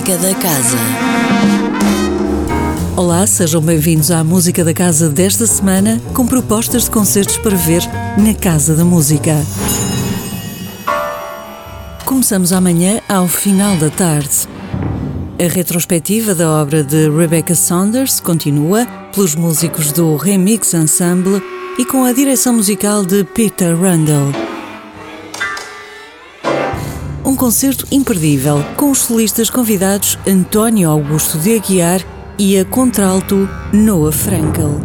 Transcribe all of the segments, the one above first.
Música da Casa. Olá, sejam bem-vindos à Música da Casa desta semana, com propostas de concertos para ver na Casa da Música. Começamos amanhã ao final da tarde. A retrospectiva da obra de Rebecca Saunders continua pelos músicos do Remix Ensemble e com a direção musical de Peter Randall. Um concerto imperdível com os solistas convidados António Augusto de Aguiar e a contralto Noah Frankel.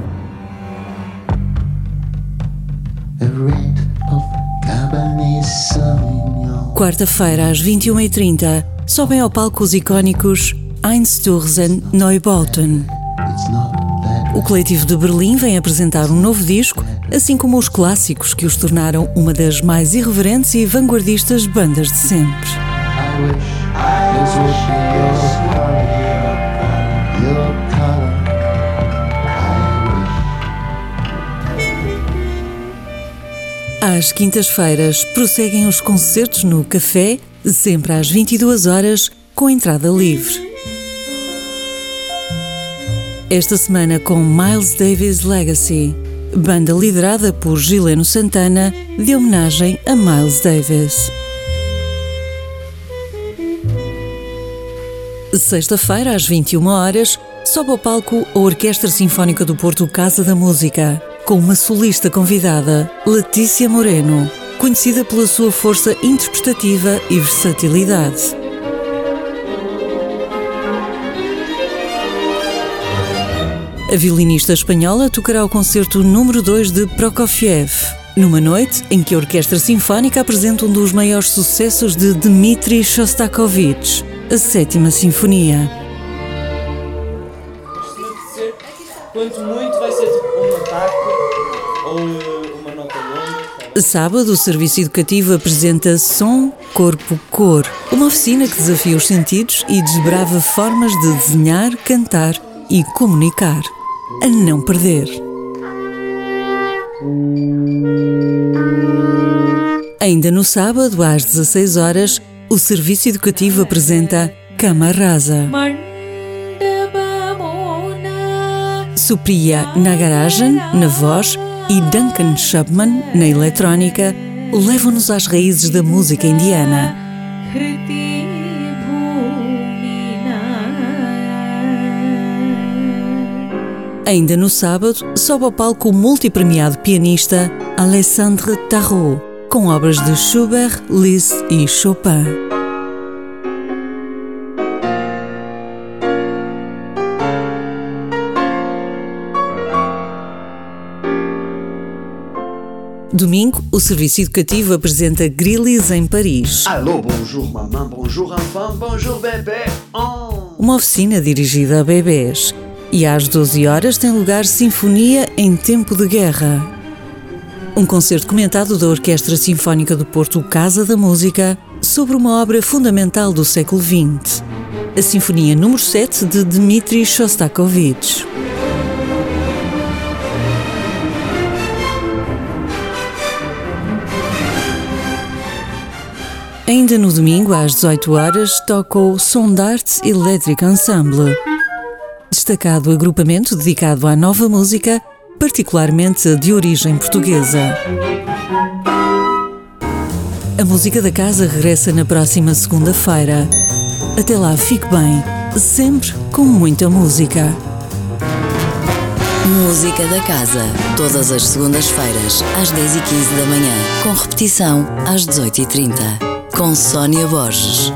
Quarta-feira, às 21h30, sobem ao palco os icónicos Einsturzen Neubauten. O coletivo de Berlim vem apresentar um novo disco, assim como os clássicos que os tornaram uma das mais irreverentes e vanguardistas bandas de sempre. Às quintas-feiras prosseguem os concertos no Café, sempre às 22 horas, com entrada livre. Esta semana com Miles Davis Legacy, banda liderada por Gileno Santana, de homenagem a Miles Davis. Sexta-feira, às 21 horas, sobe ao palco a Orquestra Sinfónica do Porto Casa da Música com uma solista convidada, Letícia Moreno, conhecida pela sua força interpretativa e versatilidade. A violinista espanhola tocará o concerto número 2 de Prokofiev, numa noite em que a Orquestra Sinfónica apresenta um dos maiores sucessos de Dmitri Shostakovich, a Sétima Sinfonia. Quanto muito vai ser tipo um ataque ou eh, uma nota longa. Sábado, o Serviço Educativo apresenta Som, Corpo, Cor, uma oficina que desafia os sentidos e desbrava formas de desenhar, cantar e comunicar. A não perder. Ainda no sábado, às 16 horas, o Serviço Educativo apresenta Cama Rasa. Supriya Nagarajan, na voz, e Duncan Chapman, na eletrónica, levam-nos às raízes da música indiana. Ainda no sábado, sobe ao palco o multipremiado pianista Alessandre Tarot, com obras de Schubert, Liszt e Chopin. Domingo, o Serviço Educativo apresenta Grillis em Paris. Allô, bonjour maman, bonjour enfant, bonjour bébé. Oh. Uma oficina dirigida a bebês. E às 12 horas tem lugar Sinfonia em Tempo de Guerra. Um concerto comentado da Orquestra Sinfónica do Porto Casa da Música sobre uma obra fundamental do século XX. A Sinfonia número 7 de Dmitri Shostakovich. Ainda no domingo, às 18 horas, toca o Sondart Electric Ensemble, destacado agrupamento dedicado à nova música, particularmente de origem portuguesa. A música da casa regressa na próxima segunda-feira. Até lá, fique bem, sempre com muita música. Música da Casa. Todas as segundas-feiras, às 10h15 da manhã. Com repetição, às 18h30. Com Sónia Borges.